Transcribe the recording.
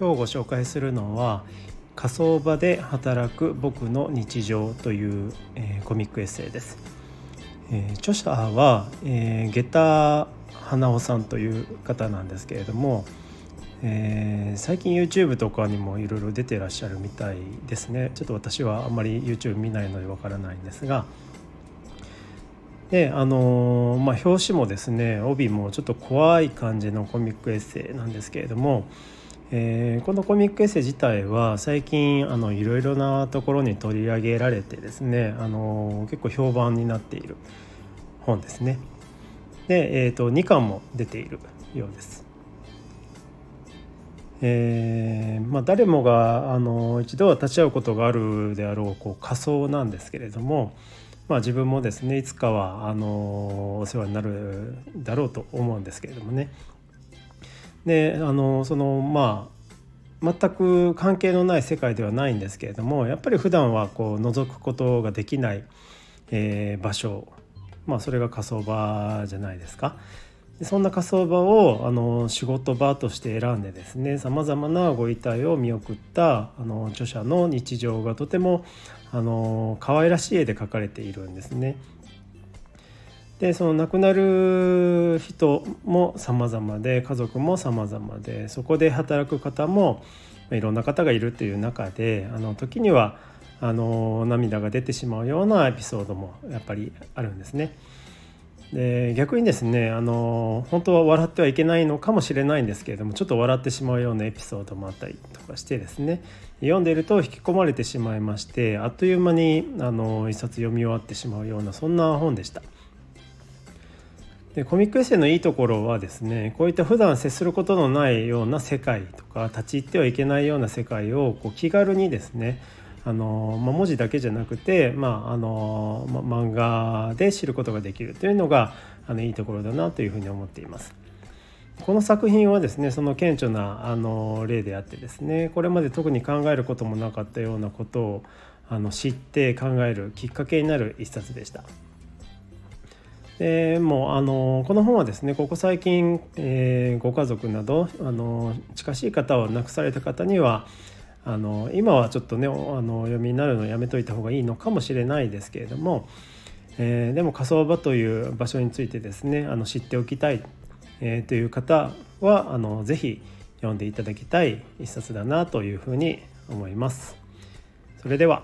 今日ご紹介するのは火葬場で働く僕の日常という、えー、コミックエッセイです、えー、著者は、えー、下駄花尾さんという方なんですけれども、えー、最近 YouTube とかにもいろいろ出てらっしゃるみたいですね。ちょっと私はあんまり YouTube 見ないのでわからないんですが。であのまあ、表紙もですね帯もちょっと怖い感じのコミックエッセイなんですけれども、えー、このコミックエッセイ自体は最近あのいろいろなところに取り上げられてですねあの結構評判になっている本ですね。で、えーと、2巻も出ているようです。えーまあ、誰もがあの一度は立ち会うことがあるであろうこう仮想なんですけれども、まあ、自分もですねいつかはあのお世話になるだろうと思うんですけれどもねであのそのまあ全く関係のない世界ではないんですけれどもやっぱり普段はこう覗くことができない、えー、場所まあそれが火葬場じゃないですか。そんな火葬場をあの仕事場として選んでですねさまざまなご遺体を見送ったあの著者の日常がとてもあの可愛らしい絵で描かれているんですね。でその亡くなる人も様々で家族も様々でそこで働く方もいろんな方がいるという中であの時にはあの涙が出てしまうようなエピソードもやっぱりあるんですね。で逆にですねあの本当は笑ってはいけないのかもしれないんですけれどもちょっと笑ってしまうようなエピソードもあったりとかしてですね読んでいると引き込まれてしまいましてあっという間にあの一冊読み終わってしまうようなそんな本でした。でコミックエッセイのいいところはですねこういった普段接することのないような世界とか立ち入ってはいけないような世界をこう気軽にですねあの、まあ、文字だけじゃなくて、まああのま、漫画で知ることができるというのがあのいいところだなというふうに思っています。この作品はですねその顕著なあの例であってですねこれまで特に考えることもなかったようなことをあの知って考えるきっかけになる一冊でした。でもうあのこの本はですねここ最近、えー、ご家族などあの近しい方を亡くされた方にはあの今はちょっとねあの読みになるのやめといた方がいいのかもしれないですけれども、えー、でも火葬場という場所についてですねあの知っておきたい、えー、という方はあのぜひ読んでいただきたい一冊だなというふうに思います。それでは